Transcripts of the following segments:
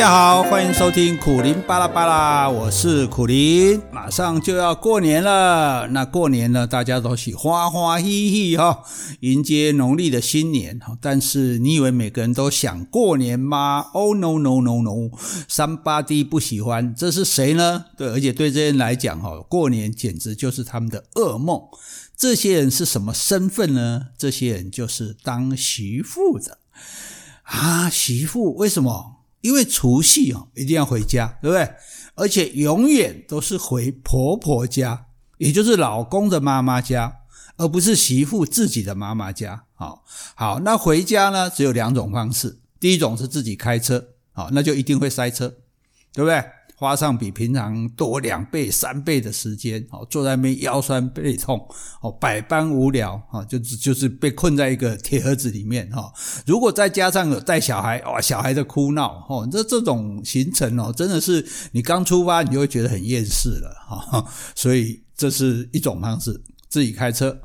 大家好，欢迎收听苦苓巴拉巴拉，我是苦苓。马上就要过年了，那过年呢，大家都喜欢欢喜喜哈，迎接农历的新年哈。但是你以为每个人都想过年吗？Oh no no no no，somebody 不喜欢，这是谁呢？对，而且对这些人来讲哈，过年简直就是他们的噩梦。这些人是什么身份呢？这些人就是当媳妇的啊，媳妇为什么？因为除夕哦，一定要回家，对不对？而且永远都是回婆婆家，也就是老公的妈妈家，而不是媳妇自己的妈妈家。好，好，那回家呢，只有两种方式。第一种是自己开车，好，那就一定会塞车，对不对？花上比平常多两倍、三倍的时间，哦，坐在那边腰酸背痛，哦，百般无聊，哈，就是就是被困在一个铁盒子里面，哈。如果再加上有带小孩，哇，小孩的哭闹，哦，这这种行程哦，真的是你刚出发，你就会觉得很厌世了，哈。所以这是一种方式，自己开车。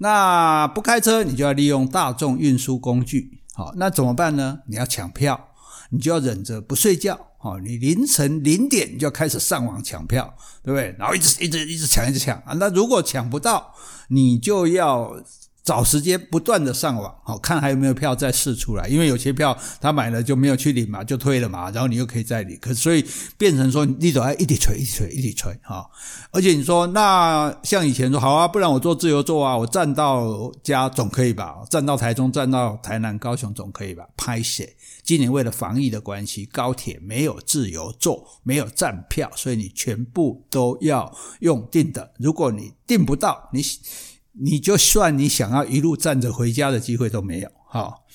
那不开车，你就要利用大众运输工具，好，那怎么办呢？你要抢票，你就要忍着不睡觉。哦，你凌晨零点就开始上网抢票，对不对？然后一直一直一直抢，一直抢啊！那如果抢不到，你就要找时间不断的上网，好看还有没有票再试出来。因为有些票他买了就没有去领嘛，就退了嘛，然后你又可以再领。可所以变成说你都要一直催，一直催，一直催哈。而且你说那像以前说好啊，不然我做自由座啊，我站到家总可以吧？站到台中，站到台南、高雄总可以吧？拍写。今年为了防疫的关系，高铁没有自由坐，没有站票，所以你全部都要用订的。如果你订不到，你你就算你想要一路站着回家的机会都没有。好，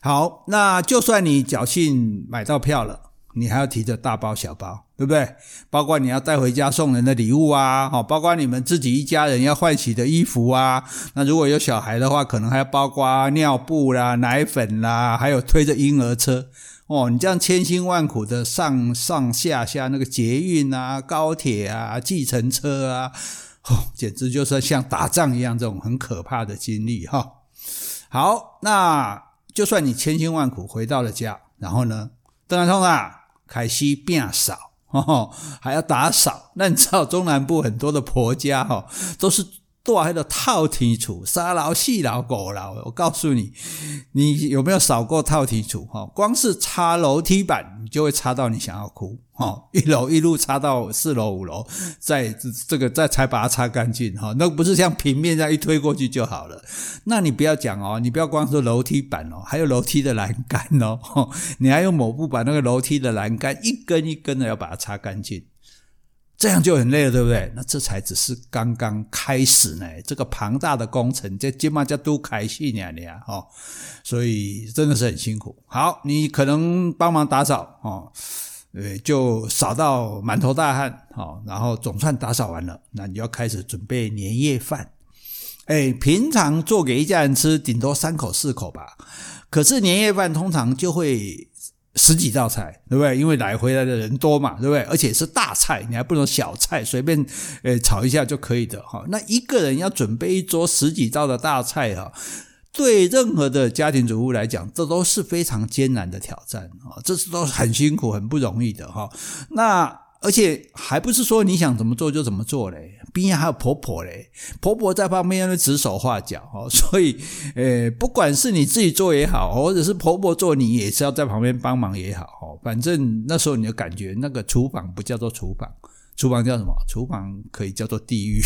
好，那就算你侥幸买到票了。你还要提着大包小包，对不对？包括你要带回家送人的礼物啊，好，包括你们自己一家人要换洗的衣服啊。那如果有小孩的话，可能还要包括尿布啦、奶粉啦，还有推着婴儿车。哦，你这样千辛万苦的上上下下那个捷运啊、高铁啊、计程车啊，哦，简直就是像打仗一样，这种很可怕的经历哈。好，那就算你千辛万苦回到了家，然后呢，邓安通啊。开始变扫，还要打扫。那你知道中南部很多的婆家哦，都是住在那透天厝，三楼、四楼、五楼。我告诉你，你有没有扫过套天厝？哈，光是擦楼梯板，你就会擦到你想要哭。哈，一楼一路擦到四楼五楼，再这个再才把它擦干净。哈，那不是像平面这样一推过去就好了。那你不要讲哦，你不要光说楼梯板哦，还有楼梯的栏杆哦，你还用抹布把那个楼梯的栏杆一根一根的要把它擦干净，这样就很累了，对不对？那这才只是刚刚开始呢，这个庞大的工程，这起码叫都开始呢，你啊，所以真的是很辛苦。好，你可能帮忙打扫哦。对，就扫到满头大汗，好，然后总算打扫完了，那你要开始准备年夜饭。哎，平常做给一家人吃，顶多三口四口吧。可是年夜饭通常就会十几道菜，对不对？因为来回来的人多嘛，对不对？而且是大菜，你还不能小菜，随便呃炒一下就可以的哈。那一个人要准备一桌十几道的大菜哈。对任何的家庭主妇来讲，这都是非常艰难的挑战啊！这是都是很辛苦、很不容易的哈。那而且还不是说你想怎么做就怎么做嘞，毕竟还有婆婆嘞，婆婆在旁边指手画脚哦。所以，呃，不管是你自己做也好，或者是婆婆做，你也是要在旁边帮忙也好哈。反正那时候你就感觉那个厨房不叫做厨房。厨房叫什么？厨房可以叫做地狱。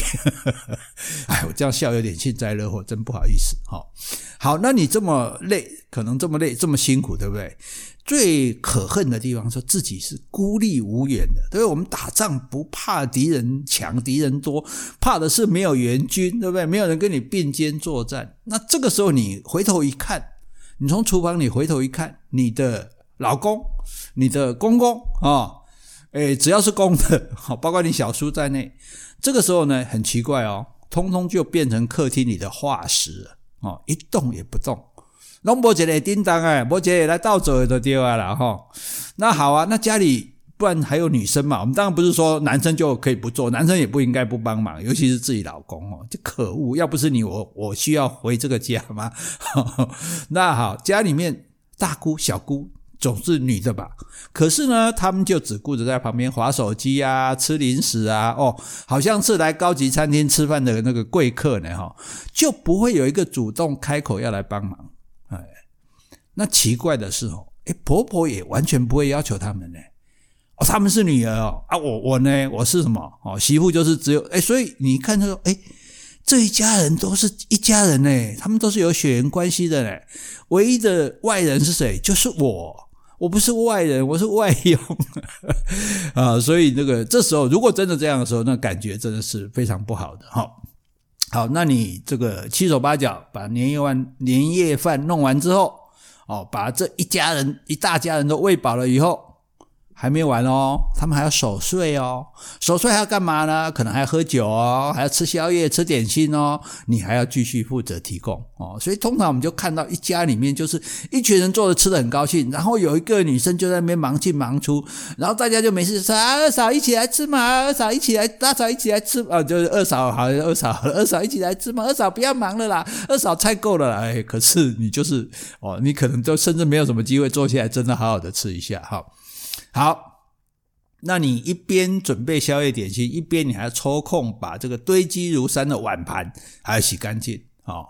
哎，我这样笑有点幸灾乐祸，真不好意思。好，好，那你这么累，可能这么累，这么辛苦，对不对？最可恨的地方，说自己是孤立无援的。对，我们打仗不怕敌人强，敌人多，怕的是没有援军，对不对？没有人跟你并肩作战。那这个时候，你回头一看，你从厨房里回头一看，你的老公，你的公公啊。诶，只要是公的，好，包括你小叔在内，这个时候呢，很奇怪哦，通通就变成客厅里的化石，哦，一动也不动，拢无一个叮当哎，无一个来倒走的对啊了哈。那好啊，那家里不然还有女生嘛？我们当然不是说男生就可以不做，男生也不应该不帮忙，尤其是自己老公哦，这可恶！要不是你，我我需要回这个家吗？那好，家里面大姑小姑。总是女的吧？可是呢，他们就只顾着在旁边滑手机啊、吃零食啊，哦，好像是来高级餐厅吃饭的那个贵客呢，哈，就不会有一个主动开口要来帮忙。哎，那奇怪的是哦，哎，婆婆也完全不会要求他们呢。哦，他们是女儿哦，啊，我我呢，我是什么？哦，媳妇就是只有哎，所以你看他说，哎。这一家人都是一家人呢，他们都是有血缘关系的呢。唯一的外人是谁？就是我，我不是外人，我是外佣 啊。所以那个这时候，如果真的这样的时候，那感觉真的是非常不好的哈。好，那你这个七手八脚把年夜饭年夜饭弄完之后，哦，把这一家人一大家人都喂饱了以后。还没完哦，他们还要守岁哦，守岁还要干嘛呢？可能还要喝酒哦，还要吃宵夜、吃点心哦，你还要继续负责提供哦。所以通常我们就看到一家里面就是一群人坐着吃得很高兴，然后有一个女生就在那边忙进忙出，然后大家就没事说啊，二嫂一起来吃嘛，二嫂一起来，大嫂一起来吃啊，就是二嫂好，二嫂二嫂一起来吃嘛，二嫂不要忙了啦，二嫂菜够了啦，哎，可是你就是哦，你可能就甚至没有什么机会坐下来真的好好的吃一下哈。好那你一边准备宵夜点心，一边你还要抽空把这个堆积如山的碗盘还要洗干净。哦，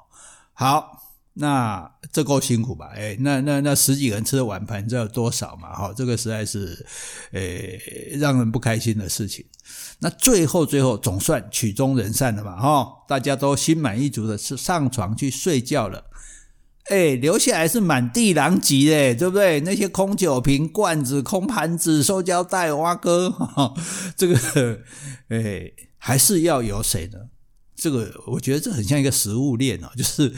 好，那这够辛苦吧？哎，那那那十几个人吃的碗盘，知道多少嘛？哈，这个实在是，诶，让人不开心的事情。那最后最后总算曲终人散了嘛？哈，大家都心满意足的是上床去睡觉了。哎，留下来是满地狼藉的，对不对？那些空酒瓶、罐子、空盘子、塑胶袋、挖哥，哈，这个，哎，还是要有谁呢？这个，我觉得这很像一个食物链哦，就是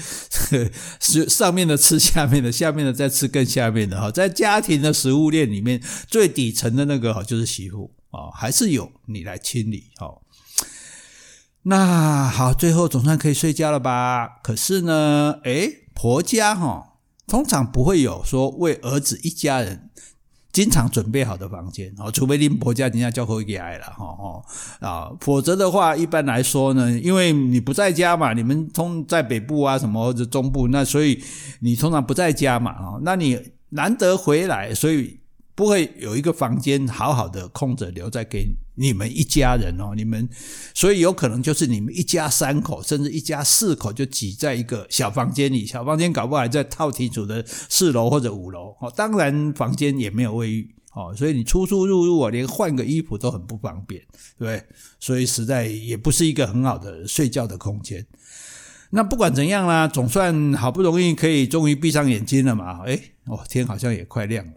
是上面的吃下面的，下面的再吃更下面的哈。在家庭的食物链里面，最底层的那个，就是媳妇啊，还是有你来清理哈。那好，最后总算可以睡觉了吧？可是呢，哎。婆家哈，通常不会有说为儿子一家人经常准备好的房间哦，除非你婆家人家叫回来了哈哦啊，否则的话，一般来说呢，因为你不在家嘛，你们通在北部啊什么或者中部，那所以你通常不在家嘛啊，那你难得回来，所以。不会有一个房间好好的空着留在给你你们一家人哦，你们所以有可能就是你们一家三口甚至一家四口就挤在一个小房间里，小房间搞不好还在套厅组的四楼或者五楼哦，当然房间也没有卫浴哦，所以你出出入入啊，连换个衣服都很不方便，对？所以实在也不是一个很好的睡觉的空间。那不管怎样啦，总算好不容易可以终于闭上眼睛了嘛，诶哦，天好像也快亮了。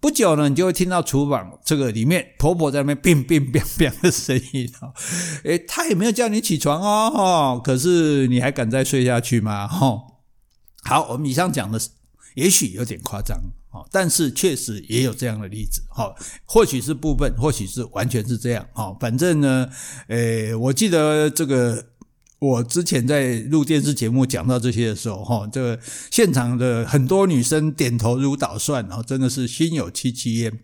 不久呢，你就会听到厨房这个里面婆婆在那边“乒乒乒乒”的声音哦。诶，她也没有叫你起床哦，可是你还敢再睡下去吗？哈，好，我们以上讲的也许有点夸张哦，但是确实也有这样的例子哈，或许是部分，或许是完全是这样哦。反正呢，诶，我记得这个。我之前在录电视节目讲到这些的时候，哈，这个现场的很多女生点头如捣蒜，然后真的是心有戚戚焉。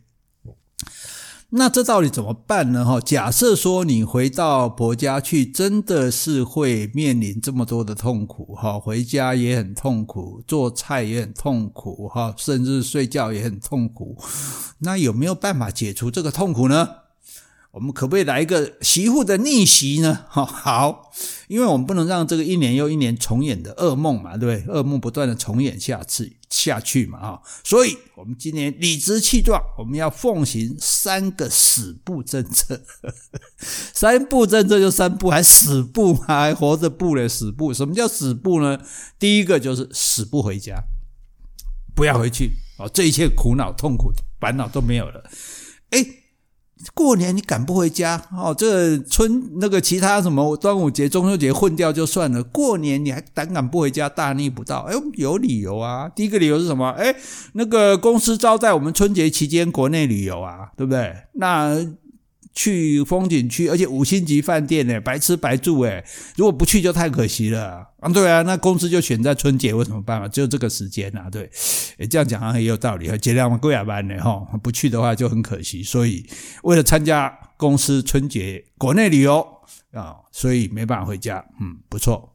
那这到底怎么办呢？哈，假设说你回到婆家去，真的是会面临这么多的痛苦，哈，回家也很痛苦，做菜也很痛苦，哈，甚至睡觉也很痛苦。那有没有办法解除这个痛苦呢？我们可不可以来一个媳妇的逆袭呢？哈，好，因为我们不能让这个一年又一年重演的噩梦嘛，对不对？噩梦不断的重演下次下去嘛，哈，所以我们今年理直气壮，我们要奉行三个死步政策。三步政策就三步，还死不还活着步嘞？死步？什么叫死步呢？第一个就是死不回家，不要回去哦，这一切苦恼、痛苦、烦恼都没有了。诶过年你敢不回家哦，这春那个其他什么端午节、中秋节混掉就算了，过年你还胆敢不回家，大逆不道！哎，有理由啊。第一个理由是什么？哎，那个公司招待我们春节期间国内旅游啊，对不对？那。去风景区，而且五星级饭店呢，白吃白住诶，如果不去就太可惜了啊！对啊，那公司就选在春节，为什么办法？只有这个时间啊，对，诶这样讲好像也有道理啊。节量嘛，贵亚班的哈，不去的话就很可惜。所以为了参加公司春节国内旅游啊，所以没办法回家。嗯，不错。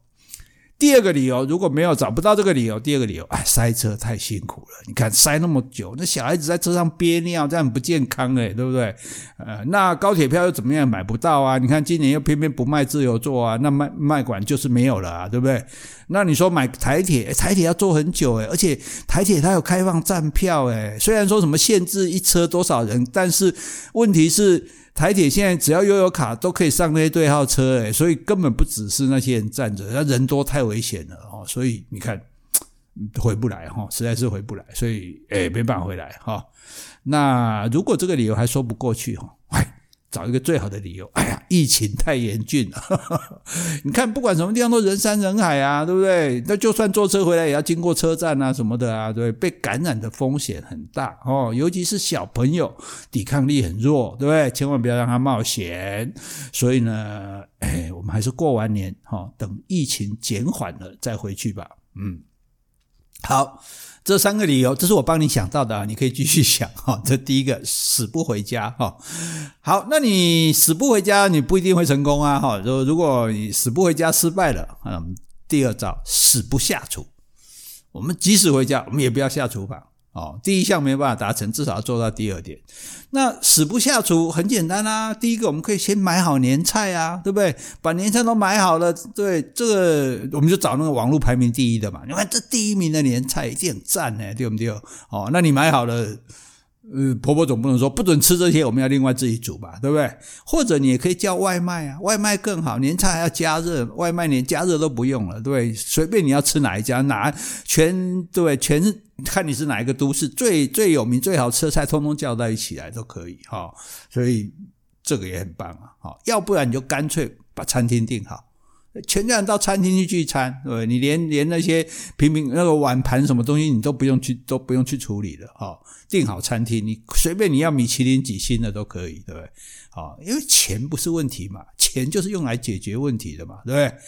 第二个理由，如果没有找不到这个理由，第二个理由，哎，塞车太辛苦了。你看塞那么久，那小孩子在车上憋尿，这样很不健康哎，对不对？呃，那高铁票又怎么样？买不到啊？你看今年又偏偏不卖自由座啊，那卖卖馆就是没有了啊，对不对？那你说买台铁，台铁要坐很久哎，而且台铁它有开放站票哎，虽然说什么限制一车多少人，但是问题是。台铁现在只要拥有卡都可以上那些对号车，诶，所以根本不只是那些人站着，那人多太危险了哦，所以你看 回不来哈，实在是回不来，所以诶没办法回来哈。那如果这个理由还说不过去哈，哎。找一个最好的理由，哎呀，疫情太严峻了。你看，不管什么地方都人山人海啊，对不对？那就算坐车回来，也要经过车站啊什么的啊，对？被感染的风险很大哦，尤其是小朋友，抵抗力很弱，对不对？千万不要让他冒险。所以呢，我们还是过完年哈，等疫情减缓了再回去吧。嗯，好。这三个理由，这是我帮你想到的啊，你可以继续想哈。这第一个，死不回家哈。好，那你死不回家，你不一定会成功啊哈。就如果你死不回家失败了，嗯，第二招，死不下厨。我们即使回家，我们也不要下厨房。哦，第一项没办法达成，至少要做到第二点。那死不下厨很简单啊。第一个，我们可以先买好年菜啊，对不对？把年菜都买好了，对这个我们就找那个网络排名第一的嘛。你看这第一名的年菜一定很赞呢，对不对？哦，那你买好了，呃，婆婆总不能说不准吃这些，我们要另外自己煮吧，对不对？或者你也可以叫外卖啊，外卖更好，年菜还要加热，外卖连加热都不用了，对对？随便你要吃哪一家，哪全对全是。看你是哪一个都市最最有名、最好吃的菜，通通叫在一起来都可以哈。所以这个也很棒啊。好，要不然你就干脆把餐厅订好，全家人到餐厅去聚餐，对对？你连连那些平平那个碗盘什么东西，你都不用去都不用去处理了哈。订好餐厅，你随便你要米其林几星的都可以，对不对？好，因为钱不是问题嘛，钱就是用来解决问题的嘛，对不对？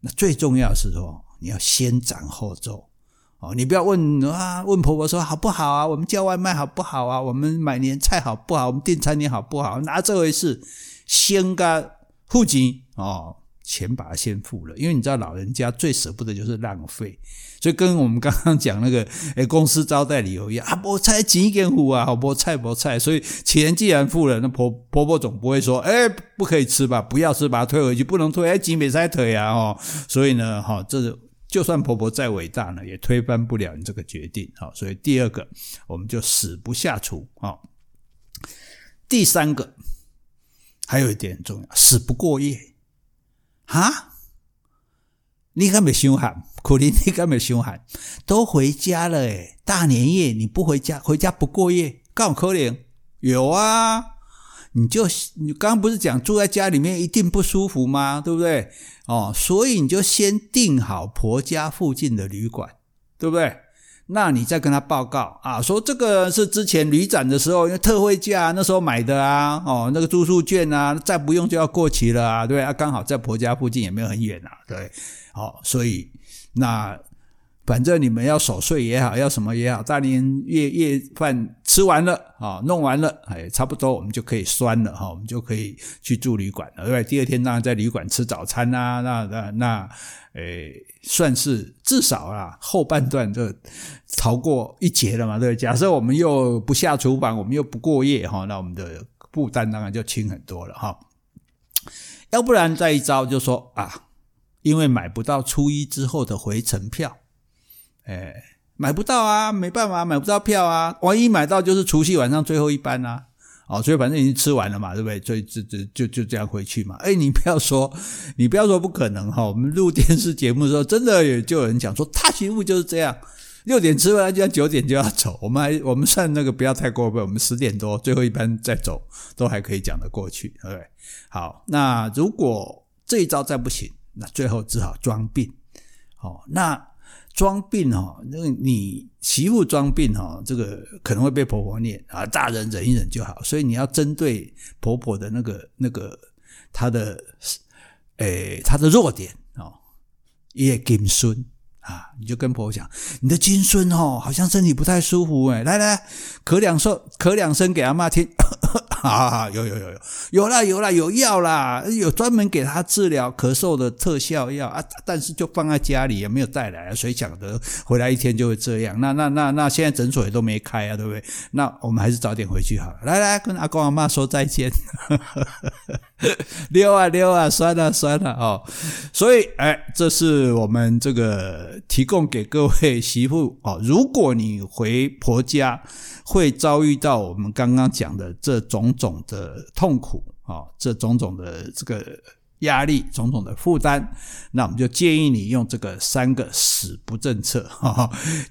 那最重要是说，你要先斩后奏。哦，你不要问啊，问婆婆说好不好啊？我们叫外卖好不好啊？我们买年菜好不好？我们订餐厅好不好？拿这回事？先个付钱哦，钱把它先付了，因为你知道老人家最舍不得就是浪费，所以跟我们刚刚讲那个诶公司招待理由一样啊，菠菜钱一点付啊，好菠菜菠菜，所以钱既然付了，那婆婆婆总不会说诶不可以吃吧？不要吃，把它退回去，不能退，诶钱没再退啊哦，所以呢，哈，这。就算婆婆再伟大呢，也推翻不了你这个决定。好，所以第二个，我们就死不下厨。啊，第三个，还有一点很重要，死不过夜。哈？你敢没凶悍？苦林，你敢没凶悍？都回家了，诶，大年夜你不回家，回家不过夜，干可怜？有啊。你就你刚刚不是讲住在家里面一定不舒服吗？对不对？哦，所以你就先订好婆家附近的旅馆，对不对？那你再跟他报告啊，说这个是之前旅展的时候因为特惠价那时候买的啊，哦，那个住宿券啊，再不用就要过期了啊，对啊，刚好在婆家附近也没有很远啊，对，好，所以那。反正你们要守岁也好，要什么也好，大年夜夜饭吃完了啊，弄完了，哎，差不多我们就可以拴了哈，我们就可以去住旅馆了，对不对？第二天当然在旅馆吃早餐啊，那那那，诶，算是至少啊后半段就逃过一劫了嘛，对不对？假设我们又不下厨房，我们又不过夜哈，那我们的负担当然就轻很多了哈。要不然再一招就说啊，因为买不到初一之后的回程票。哎，买不到啊，没办法，买不到票啊。万一买到，就是除夕晚上最后一班啊。哦，所以反正已经吃完了嘛，对不对？所以就就就就这样回去嘛。哎，你不要说，你不要说不可能哈。我们录电视节目的时候，真的也就有人讲说，大媳妇就是这样，六点吃完，就要九点就要走。我们还我们算那个不要太过分，我们十点多最后一班再走，都还可以讲得过去，对不对？好，那如果这一招再不行，那最后只好装病。哦，那。装病哈，那个你媳妇装病哈，这个可能会被婆婆念啊。大人忍一忍就好，所以你要针对婆婆的那个那个她的诶她的弱点哦，也金孙啊，你就跟婆婆讲，你的金孙哦，好像身体不太舒服诶，来来咳两声，咳两声给阿妈听。啊，有有有有有啦有啦有药啦，有专门给他治疗咳嗽的特效药啊，但是就放在家里也没有带来，谁晓得回来一天就会这样？那那那那现在诊所也都没开啊，对不对？那我们还是早点回去好了。来来，跟阿公阿妈说再见。溜啊溜啊，酸了酸了哦。所以哎，这是我们这个提供给各位媳妇 哦，如果你回婆家。会遭遇到我们刚刚讲的这种种的痛苦啊，这种种的这个压力，种种的负担，那我们就建议你用这个三个死不政策。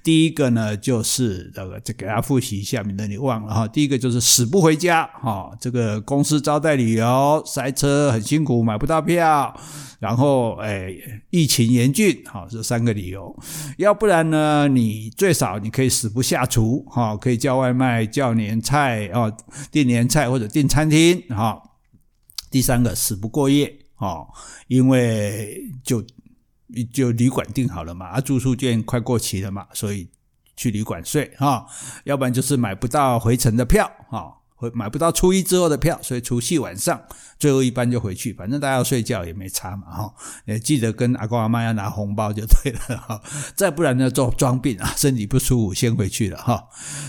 第一个呢，就是这个，就给大家复习一下，免得你忘了哈。第一个就是死不回家哈，这个公司招待旅游塞车很辛苦，买不到票。然后，哎，疫情严峻，好，这三个理由。要不然呢，你最少你可以死不下厨，哈，可以叫外卖、叫年菜，哦，订年菜或者订餐厅，哈。第三个，死不过夜，哦，因为就就旅馆订好了嘛，啊，住宿券快过期了嘛，所以去旅馆睡，哈。要不然就是买不到回程的票，哈。会买不到初一之后的票，所以除夕晚上最后一班就回去，反正大家要睡觉也没差嘛哈。也记得跟阿公阿妈要拿红包就对了哈。再不然呢，做装病啊，身体不舒服先回去了哈。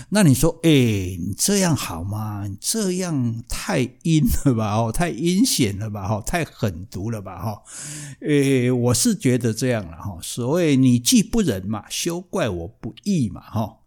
那你说，哎，你这样好吗？你这样太阴了吧？哦，太阴险了吧？哈，太狠毒了吧？哈。诶，我是觉得这样了哈。所谓你既不仁嘛，休怪我不义嘛哈。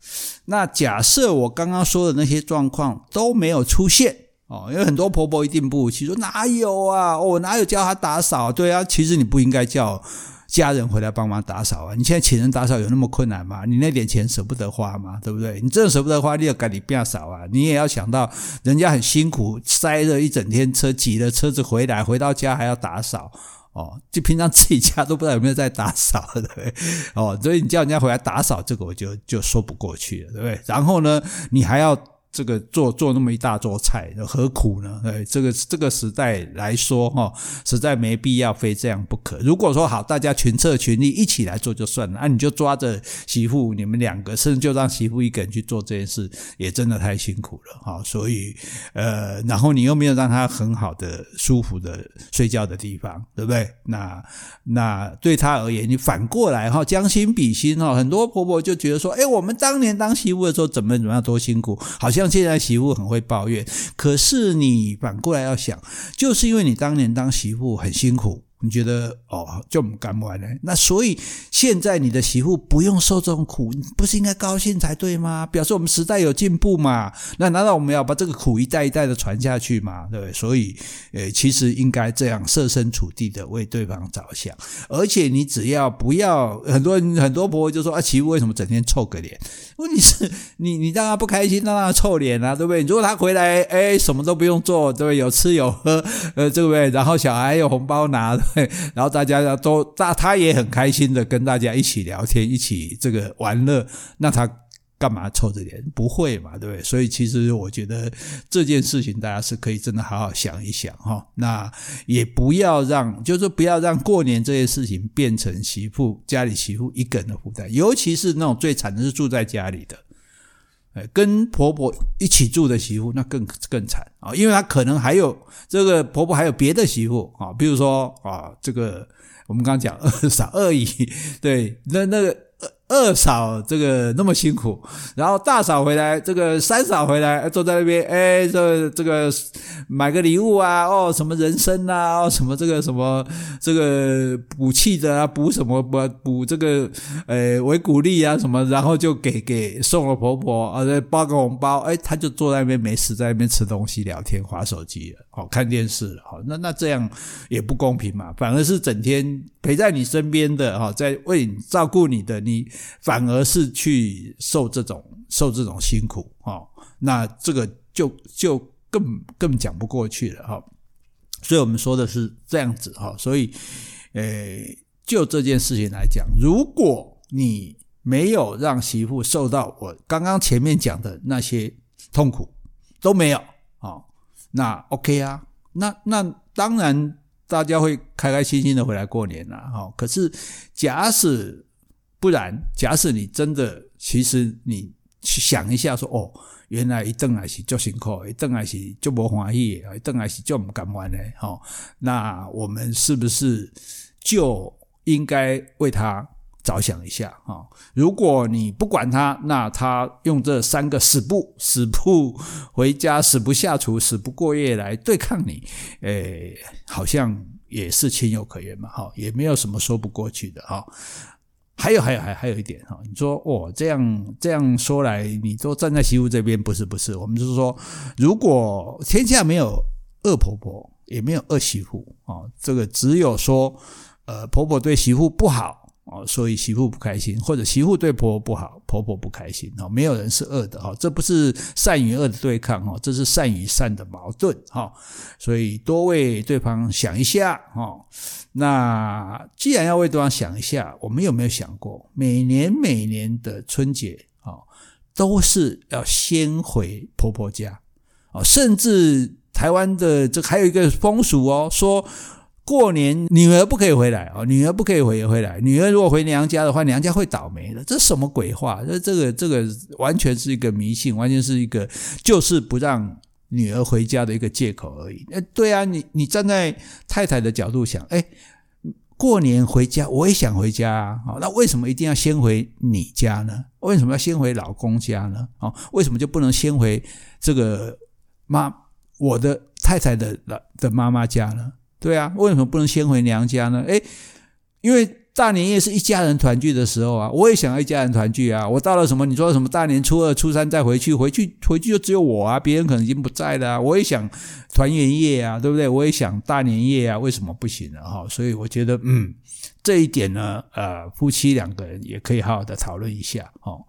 那假设我刚刚说的那些状况都没有出现哦，因为很多婆婆一定不服气，说哪有啊？我、哪有叫她打扫？对啊，其实你不应该叫家人回来帮忙打扫啊！你现在请人打扫有那么困难吗？你那点钱舍不得花吗？对不对？你真的舍不得花，你要赶紧变扫啊！你也要想到人家很辛苦，塞了一整天车，挤了车子回来，回到家还要打扫。哦，就平常自己家都不知道有没有在打扫，对不对？哦，所以你叫人家回来打扫，这个我就就说不过去了，对不对？然后呢，你还要。这个做做那么一大桌菜，何苦呢？哎，这个这个时代来说，哈，实在没必要非这样不可。如果说好，大家群策群力一起来做就算了，啊，你就抓着媳妇，你们两个，甚至就让媳妇一个人去做这件事，也真的太辛苦了，哈。所以，呃，然后你又没有让她很好的、舒服的睡觉的地方，对不对？那那对她而言，你反过来哈，将心比心哈，很多婆婆就觉得说，哎，我们当年当媳妇的时候怎么怎么样多辛苦，好像。像现在媳妇很会抱怨，可是你反过来要想，就是因为你当年当媳妇很辛苦。你觉得哦，就不干不完呢？那所以现在你的媳妇不用受这种苦，不是应该高兴才对吗？表示我们时代有进步嘛？那难道我们要把这个苦一代一代的传下去吗？对不对？所以，呃，其实应该这样设身处地的为对方着想。而且你只要不要很多人很多婆婆就说啊，媳妇为什么整天臭个脸？问题是你你让她不开心，让她臭脸啊，对不对？如果她回来，哎，什么都不用做，对不对？有吃有喝，呃，对不对？然后小孩有红包拿。然后大家都大，他也很开心的跟大家一起聊天，一起这个玩乐。那他干嘛臭着脸？不会嘛，对不对？所以其实我觉得这件事情大家是可以真的好好想一想哈。那也不要让，就是不要让过年这件事情变成媳妇家里媳妇一个人的负担，尤其是那种最惨的是住在家里的。哎跟婆婆一起住的媳妇，那更更惨啊，因为她可能还有这个婆婆还有别的媳妇啊，比如说啊，这个我们刚刚讲二嫂、二姨，对，那那个。二嫂这个那么辛苦，然后大嫂回来，这个三嫂回来坐在那边，哎，这这个买个礼物啊，哦，什么人参啊，哦，什么这个什么这个补气的啊，补什么补补这个呃维骨力啊什么，然后就给给送了婆婆啊，包个红包，哎，他就坐在那边没事，在那边吃东西、聊天、划手机了，好看电视，好，那那这样也不公平嘛，反而是整天陪在你身边的哈，在为你照顾你的你。反而是去受这种受这种辛苦哈，那这个就就更更讲不过去了哈。所以我们说的是这样子哈，所以诶，就这件事情来讲，如果你没有让媳妇受到我刚刚前面讲的那些痛苦都没有，那 OK 啊，那那当然大家会开开心心的回来过年了哈。可是假使不然，假使你真的，其实你想一下说，哦，原来一顿来是就辛苦，一顿来是就不欢喜，一顿来是就不甘愿的。哈，那我们是不是就应该为他着想一下？啊，如果你不管他，那他用这三个死不死不回家、死不下厨、死不过夜来对抗你，诶，好像也是情有可原嘛。哈，也没有什么说不过去的。哈。还有还有还还有一点哈，你说哦这样这样说来，你都站在媳妇这边，不是不是，我们就是说，如果天下没有恶婆婆，也没有恶媳妇啊，这个只有说，呃，婆婆对媳妇不好。哦，所以媳妇不开心，或者媳妇对婆婆不好，婆婆不开心。哦，没有人是恶的哈，这不是善与恶的对抗哈，这是善与善的矛盾哈。所以多为对方想一下哈。那既然要为对方想一下，我们有没有想过，每年每年的春节啊，都是要先回婆婆家哦，甚至台湾的这还有一个风俗哦，说。过年女儿不可以回来啊，女儿不可以回回来。女儿如果回娘家的话，娘家会倒霉的。这什么鬼话？这这个这个完全是一个迷信，完全是一个就是不让女儿回家的一个借口而已。哎，对啊，你你站在太太的角度想，哎，过年回家我也想回家啊，那为什么一定要先回你家呢？为什么要先回老公家呢？哦，为什么就不能先回这个妈我的太太的老的妈妈家呢？对啊，为什么不能先回娘家呢？诶，因为大年夜是一家人团聚的时候啊，我也想要一家人团聚啊。我到了什么？你说什么大年初二、初三再回去，回去回去就只有我啊，别人可能已经不在了啊。我也想团圆夜啊，对不对？我也想大年夜啊，为什么不行呢？哈，所以我觉得，嗯，这一点呢，呃，夫妻两个人也可以好好的讨论一下，哦。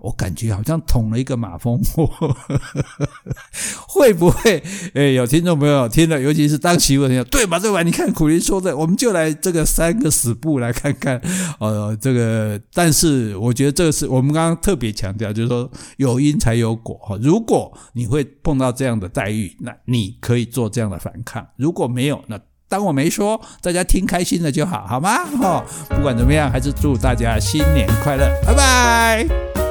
我感觉好像捅了一个马蜂窝，会不会？诶，有听众朋友听了，尤其是当媳妇的，对吧？对吧？你看苦林说的，我们就来这个三个死步来看看。呃，这个，但是我觉得这个是我们刚刚特别强调，就是说有因才有果哈。如果你会碰到这样的待遇，那你可以做这样的反抗；如果没有，那当我没说，大家听开心了就好，好吗？哈，不管怎么样，还是祝大家新年快乐，拜拜。